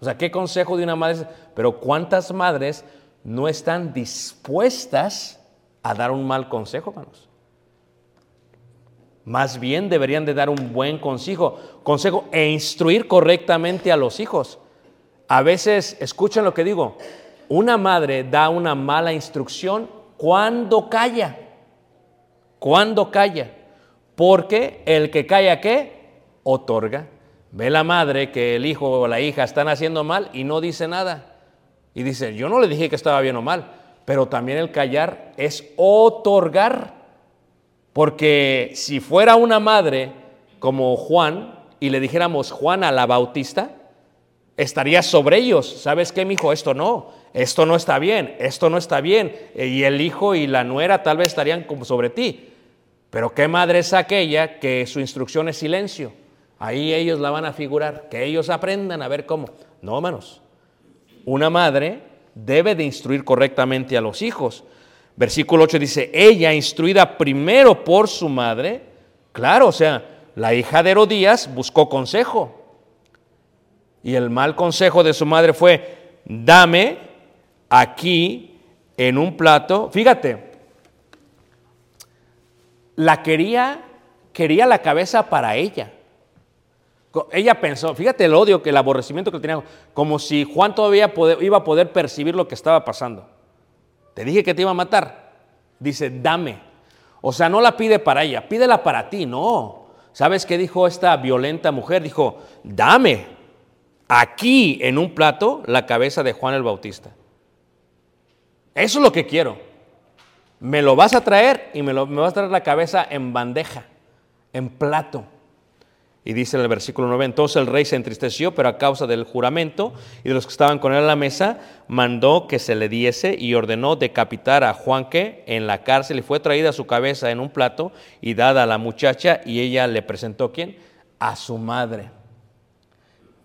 O sea, ¿qué consejo de una madre? Pero ¿cuántas madres no están dispuestas a dar un mal consejo, hermanos? Más bien deberían de dar un buen consejo, consejo e instruir correctamente a los hijos. A veces, escuchen lo que digo, una madre da una mala instrucción cuando calla. Cuando calla. Porque el que calla, ¿qué? Otorga. Ve la madre que el hijo o la hija están haciendo mal y no dice nada. Y dice, yo no le dije que estaba bien o mal, pero también el callar es otorgar. Porque si fuera una madre como Juan y le dijéramos Juan a la Bautista, estaría sobre ellos. ¿Sabes qué, mi hijo? Esto no, esto no está bien, esto no está bien. Y el hijo y la nuera tal vez estarían como sobre ti. Pero qué madre es aquella que su instrucción es silencio. Ahí ellos la van a figurar, que ellos aprendan a ver cómo. No, hermanos. Una madre debe de instruir correctamente a los hijos. Versículo 8 dice, ella instruida primero por su madre, claro, o sea, la hija de Herodías buscó consejo. Y el mal consejo de su madre fue, dame aquí en un plato, fíjate, la quería, quería la cabeza para ella. Ella pensó, fíjate el odio, que el aborrecimiento que tenía, como si Juan todavía iba a poder percibir lo que estaba pasando. Te dije que te iba a matar. Dice, dame. O sea, no la pide para ella, pídela para ti, no. ¿Sabes qué dijo esta violenta mujer? Dijo, dame aquí en un plato la cabeza de Juan el Bautista. Eso es lo que quiero. Me lo vas a traer y me, lo, vas a traer la cabeza en bandeja, en plato. Y dice en el versículo 9, entonces el rey se entristeció, pero a causa del juramento y de los que estaban con él a la mesa, mandó que se le diese y ordenó decapitar a Juanque en la cárcel y fue traída su cabeza en un plato y dada a la muchacha y ella le presentó, ¿quién? A su madre.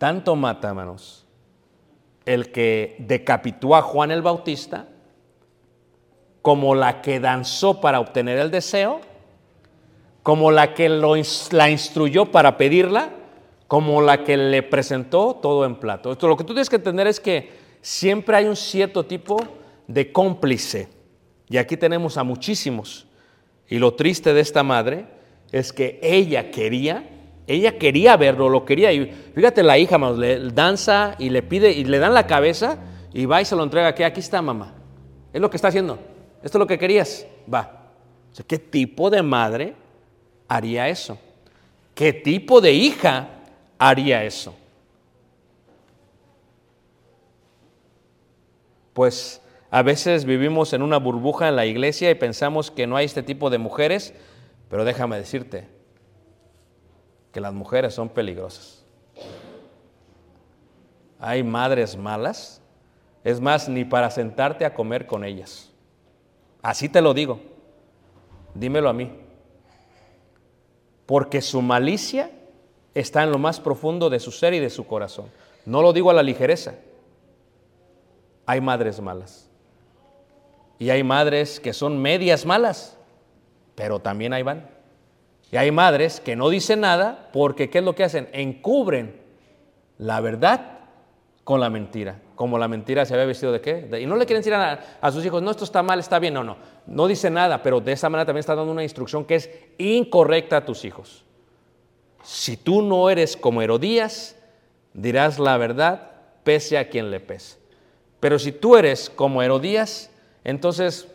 Tanto mata, hermanos, el que decapitó a Juan el Bautista, como la que danzó para obtener el deseo, como la que la instruyó para pedirla, como la que le presentó todo en plato. Esto, lo que tú tienes que entender es que siempre hay un cierto tipo de cómplice. Y aquí tenemos a muchísimos. Y lo triste de esta madre es que ella quería, ella quería verlo, lo quería. Y fíjate la hija, le danza y le pide y le dan la cabeza y va y se lo entrega. Que aquí está mamá. Es lo que está haciendo. Esto es lo que querías. Va. ¿Qué tipo de madre haría eso? ¿Qué tipo de hija haría eso? Pues a veces vivimos en una burbuja en la iglesia y pensamos que no hay este tipo de mujeres, pero déjame decirte que las mujeres son peligrosas. Hay madres malas, es más, ni para sentarte a comer con ellas. Así te lo digo, dímelo a mí porque su malicia está en lo más profundo de su ser y de su corazón. No lo digo a la ligereza. Hay madres malas. Y hay madres que son medias malas, pero también ahí van. Y hay madres que no dicen nada porque ¿qué es lo que hacen? Encubren la verdad con la mentira. Como la mentira se había vestido de qué? y no le quieren decir a, a, sus hijos, no, esto está mal, está bien. No, no. No dice nada, pero de esa manera también está dando una instrucción que es incorrecta a tus hijos. Si tú no eres como Herodías, dirás la verdad pese a quien le pese. Pero si tú eres como Herodías, entonces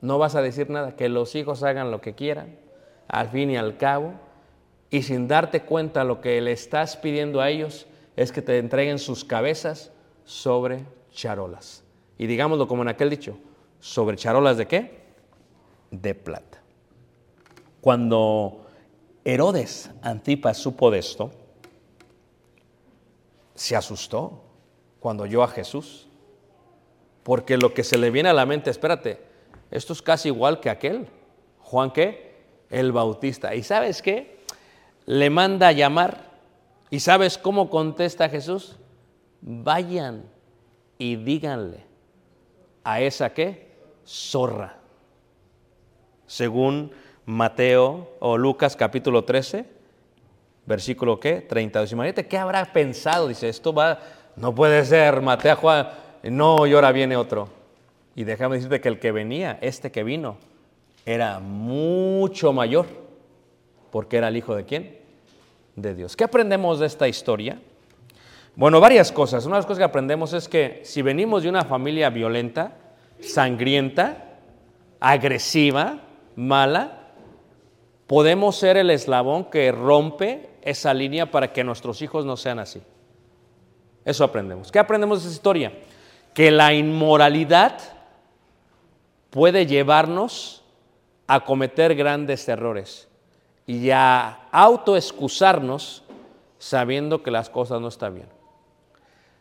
no vas a decir nada, que los hijos hagan lo que quieran, al fin y al cabo, y sin darte cuenta lo que le estás pidiendo a ellos es que te entreguen sus cabezas sobre charolas. Y digámoslo como en aquel dicho, sobre charolas de qué? De plata. Cuando Herodes Antipas supo de esto, se asustó cuando oyó a Jesús, porque lo que se le viene a la mente, espérate, esto es casi igual que aquel, Juan qué? El Bautista. ¿Y sabes qué? Le manda a llamar. ¿Y sabes cómo contesta Jesús? Vayan y díganle a esa qué? zorra. Según Mateo o Lucas capítulo 13, versículo qué? 32. Imagínate qué habrá pensado. Dice, esto va, no puede ser, Mateo Juan, no, y ahora viene otro. Y déjame decirte que el que venía, este que vino, era mucho mayor, porque era el hijo de quién? De Dios. ¿Qué aprendemos de esta historia? Bueno, varias cosas. Una de las cosas que aprendemos es que si venimos de una familia violenta, sangrienta, agresiva, mala, podemos ser el eslabón que rompe esa línea para que nuestros hijos no sean así. Eso aprendemos. ¿Qué aprendemos de esa historia? Que la inmoralidad puede llevarnos a cometer grandes errores y a autoexcusarnos sabiendo que las cosas no están bien.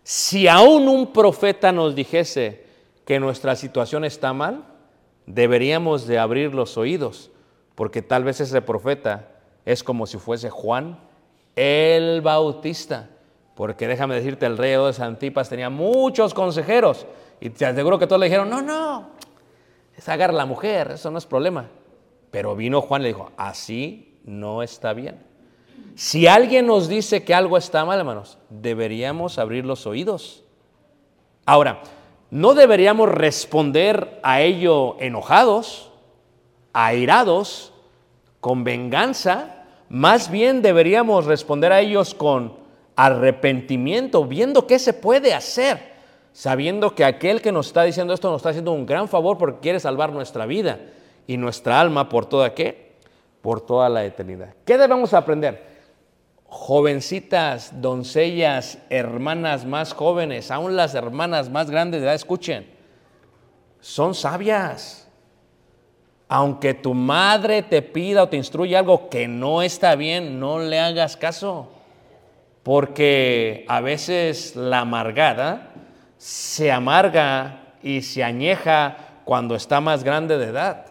Si aún un profeta nos dijese que nuestra situación está mal, deberíamos de abrir los oídos, porque tal vez ese profeta es como si fuese Juan el Bautista, porque déjame decirte, el rey de Antipas tenía muchos consejeros y te aseguro que todos le dijeron, no, no, es agarrar la mujer, eso no es problema. Pero vino Juan y le dijo, así no está bien. Si alguien nos dice que algo está mal, hermanos, deberíamos abrir los oídos. Ahora, no deberíamos responder a ello enojados, airados, con venganza, más bien deberíamos responder a ellos con arrepentimiento, viendo qué se puede hacer, sabiendo que aquel que nos está diciendo esto nos está haciendo un gran favor porque quiere salvar nuestra vida y nuestra alma por toda qué? Por toda la eternidad. ¿Qué debemos aprender? jovencitas, doncellas, hermanas más jóvenes, aún las hermanas más grandes de edad, escuchen, son sabias. Aunque tu madre te pida o te instruya algo que no está bien, no le hagas caso. Porque a veces la amargada se amarga y se añeja cuando está más grande de edad.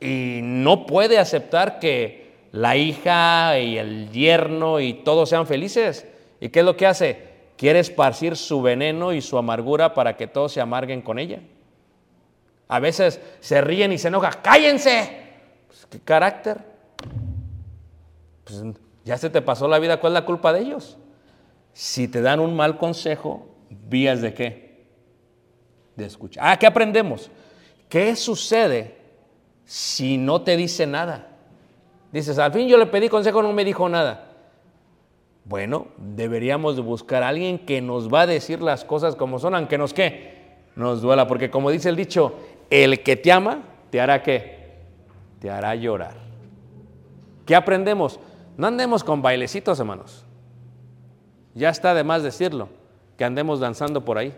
Y no puede aceptar que la hija y el yerno y todos sean felices. ¿Y qué es lo que hace? Quiere esparcir su veneno y su amargura para que todos se amarguen con ella. A veces se ríen y se enojan. ¡Cállense! Pues, ¿Qué carácter? Pues, ya se te pasó la vida, ¿cuál es la culpa de ellos? Si te dan un mal consejo, vías de qué? De escuchar. Ah, ¿qué aprendemos? ¿Qué sucede si no te dice nada? Dices, al fin yo le pedí consejo, no me dijo nada. Bueno, deberíamos de buscar a alguien que nos va a decir las cosas como son, aunque nos qué, nos duela, porque como dice el dicho, el que te ama, te hará qué, te hará llorar. ¿Qué aprendemos? No andemos con bailecitos, hermanos. Ya está de más decirlo, que andemos danzando por ahí.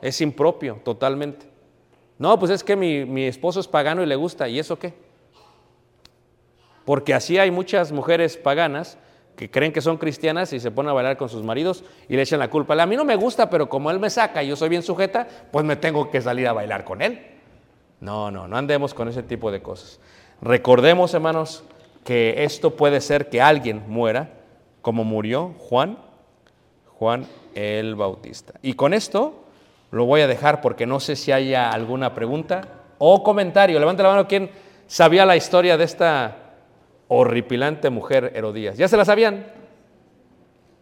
Es impropio, totalmente. No, pues es que mi, mi esposo es pagano y le gusta, ¿y eso qué? porque así hay muchas mujeres paganas que creen que son cristianas y se ponen a bailar con sus maridos y le echan la culpa. A mí no me gusta, pero como él me saca y yo soy bien sujeta, pues me tengo que salir a bailar con él. No, no, no andemos con ese tipo de cosas. Recordemos, hermanos, que esto puede ser que alguien muera, como murió Juan, Juan el Bautista. Y con esto lo voy a dejar porque no sé si haya alguna pregunta o comentario. Levante la mano quien sabía la historia de esta horripilante mujer Herodías. ¿Ya se la sabían?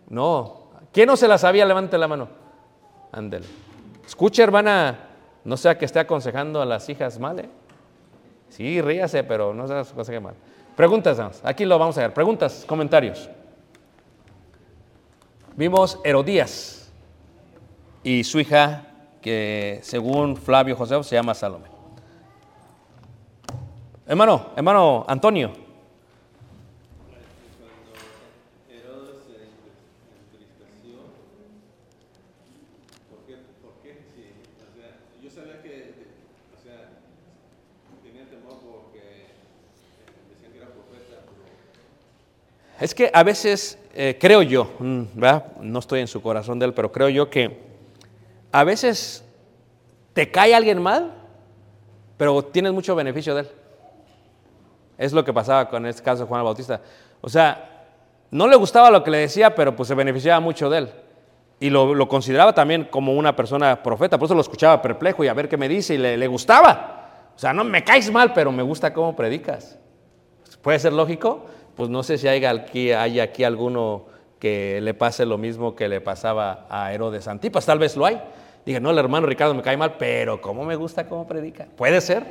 No. ¿Quién no se la sabía? Levante la mano. Ándele. Escuche, hermana, no sea que esté aconsejando a las hijas mal. ¿eh? Sí, ríase, pero no se aconseje mal. Preguntas, aquí lo vamos a ver. Preguntas, comentarios. Vimos Herodías y su hija, que según Flavio José se llama Salomé. Hermano, hermano Antonio. Es que a veces, eh, creo yo, mm, no estoy en su corazón de él, pero creo yo que a veces te cae alguien mal, pero tienes mucho beneficio de él. Es lo que pasaba con este caso de Juan Bautista. O sea, no le gustaba lo que le decía, pero pues se beneficiaba mucho de él. Y lo, consideraba también como una persona profeta, por eso lo escuchaba perplejo y a ver qué me dice y le, le gustaba. O sea, no me caes mal, pero me gusta cómo predicas. ¿Puede ser lógico? pues no sé si hay aquí, hay aquí alguno que le pase lo mismo que le pasaba a Herodes Antipas, tal vez lo hay. Dije, no, el hermano Ricardo me cae mal, pero ¿cómo me gusta cómo predica? Puede ser,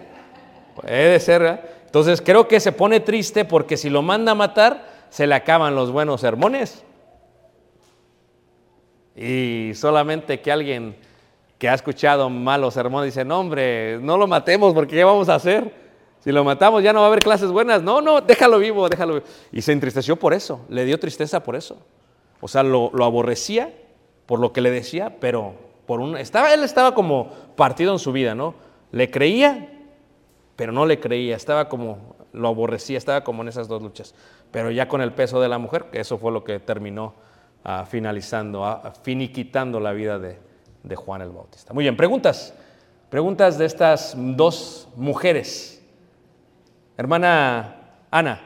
puede ser. ¿verdad? Entonces creo que se pone triste porque si lo manda a matar, se le acaban los buenos sermones. Y solamente que alguien que ha escuchado malos sermones dice, no hombre, no lo matemos porque ¿qué vamos a hacer? Si lo matamos ya no va a haber clases buenas. No, no, déjalo vivo, déjalo vivo. Y se entristeció por eso, le dio tristeza por eso. O sea, lo, aborrecía por lo que le decía, pero por un, estaba, él estaba como partido en su vida, ¿no? Le creía, pero no le creía, estaba como, lo aborrecía, estaba como en esas dos luchas. Pero ya con el peso de la mujer, que eso fue lo que terminó ah, finalizando, ah, finiquitando la vida de, de Juan el Bautista. Muy bien, preguntas. Preguntas de estas dos mujeres. Hermana Ana.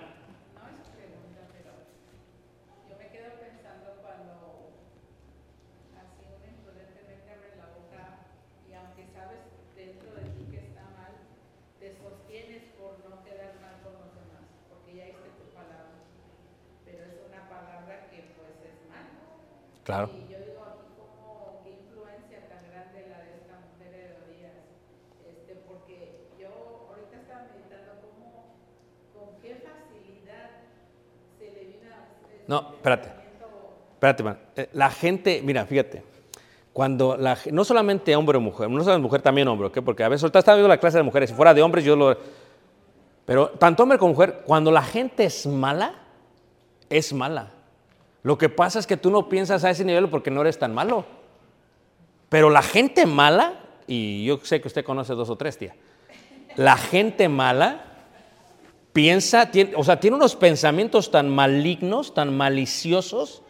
Yo me quedo pensando cuando así un imprudente mete abre la boca y aunque sabes dentro de ti que está mal, te sostienes por no quedar mal con los demás, porque ya diste tu palabra. Pero es una palabra que pues es mal. Claro. Y yo digo aquí como qué influencia tan grande la de esta mujer de Herodías, este, porque yo ahorita estaba meditando cómo, con qué facilidad se le vino a... No, espérate. Espérate, man. Eh, La gente, mira, fíjate. Cuando la, no solamente hombre o mujer, no solamente mujer, también hombre, ¿ok? Porque a veces ahorita estaba viendo la clase de mujeres, si fuera de hombres yo lo... Pero tanto hombre como mujer, cuando la gente es mala, es mala. Lo que pasa es que tú no piensas a ese nivel porque no eres tan malo. Pero la gente mala, y yo sé que usted conoce dos o tres, tía, la gente mala piensa, tiene- o sea, tiene unos pensamientos tan malignos, tan maliciosos,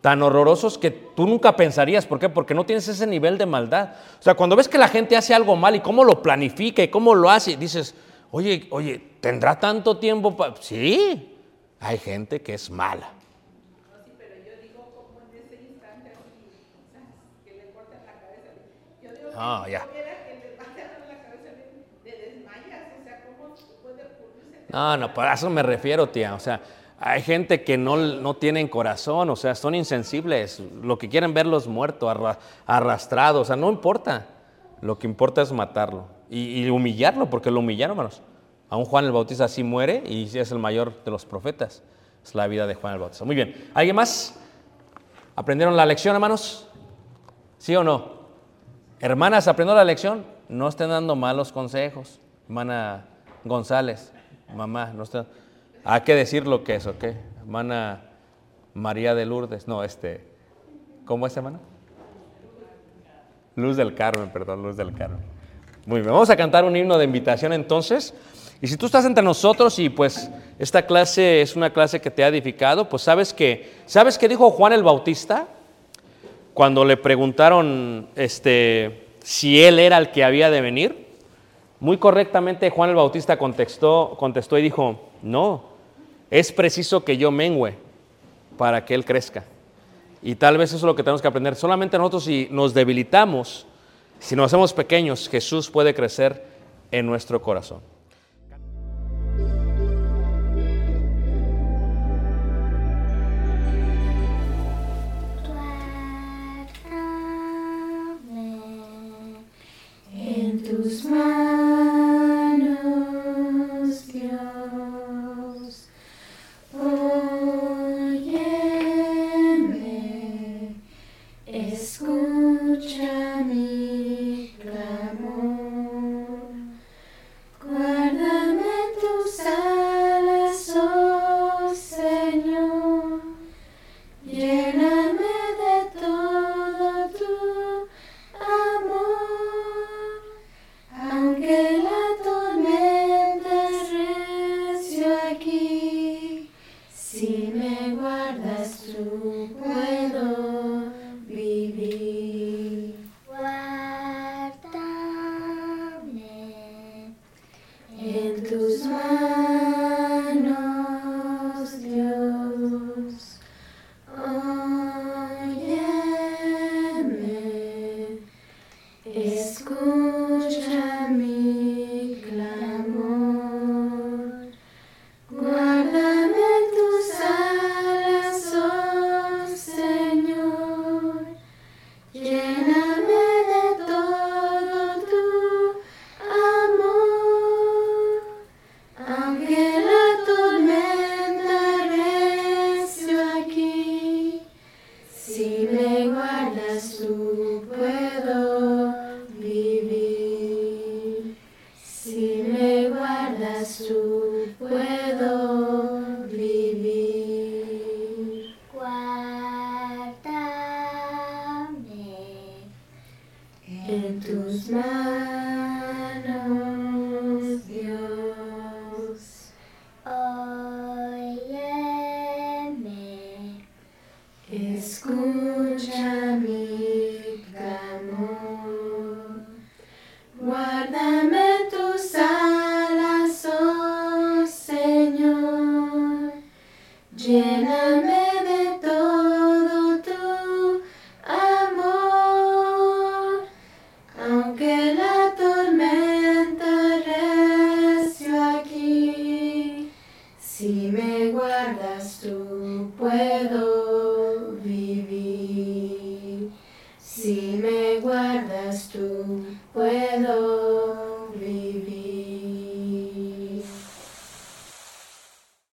tan horrorosos que tú nunca pensarías. ¿Por qué? Porque no tienes ese nivel de maldad. O sea, cuando ves que la gente hace algo mal y cómo lo planifica y cómo lo hace, dices, oye, oye, ¿tendrá tanto tiempo? Sí, hay gente que es mala. No, sí, pero yo digo como en ese instante así, o sea, que le cortan la cabeza. Yo digo que Ah, si ya. tuviera que le cortaran la cabeza, le, le desmayas, o sea, ¿cómo puede ocurrirse? No, no, para eso me refiero, tía. O sea, hay gente que no, no tienen corazón, o sea, son insensibles. Lo que quieren verlos muertos, arra- arrastrados, o sea, no importa. Lo que importa es matarlo y, y humillarlo, porque lo humillaron, hermanos. Aún Juan el Bautista así muere y es el mayor de los profetas. Es la vida de Juan el Bautista. Muy bien. ¿Alguien más? ¿Aprendieron la lección, hermanos? ¿Sí o no? Hermanas, ¿aprendió la lección? No estén dando malos consejos. Hermana González, mamá, no estén... Hay que decir lo que es, ¿ok? Hermana María de Lourdes, no, este... ¿Cómo es, hermana? Luz del Carmen, perdón, Luz del Carmen. Muy bien, vamos a cantar un himno de invitación entonces. Y si tú estás entre nosotros y pues esta clase es una clase que te ha edificado, pues sabes que, ¿sabes qué dijo Juan el Bautista? Cuando le preguntaron este, si él era el que había de venir, muy correctamente Juan el Bautista contestó, contestó y dijo, no, es preciso que yo mengüe para que él crezca. Y tal vez eso es lo que tenemos que aprender. Solamente nosotros si nos debilitamos, si nos hacemos pequeños, Jesús puede crecer en nuestro corazón. En tus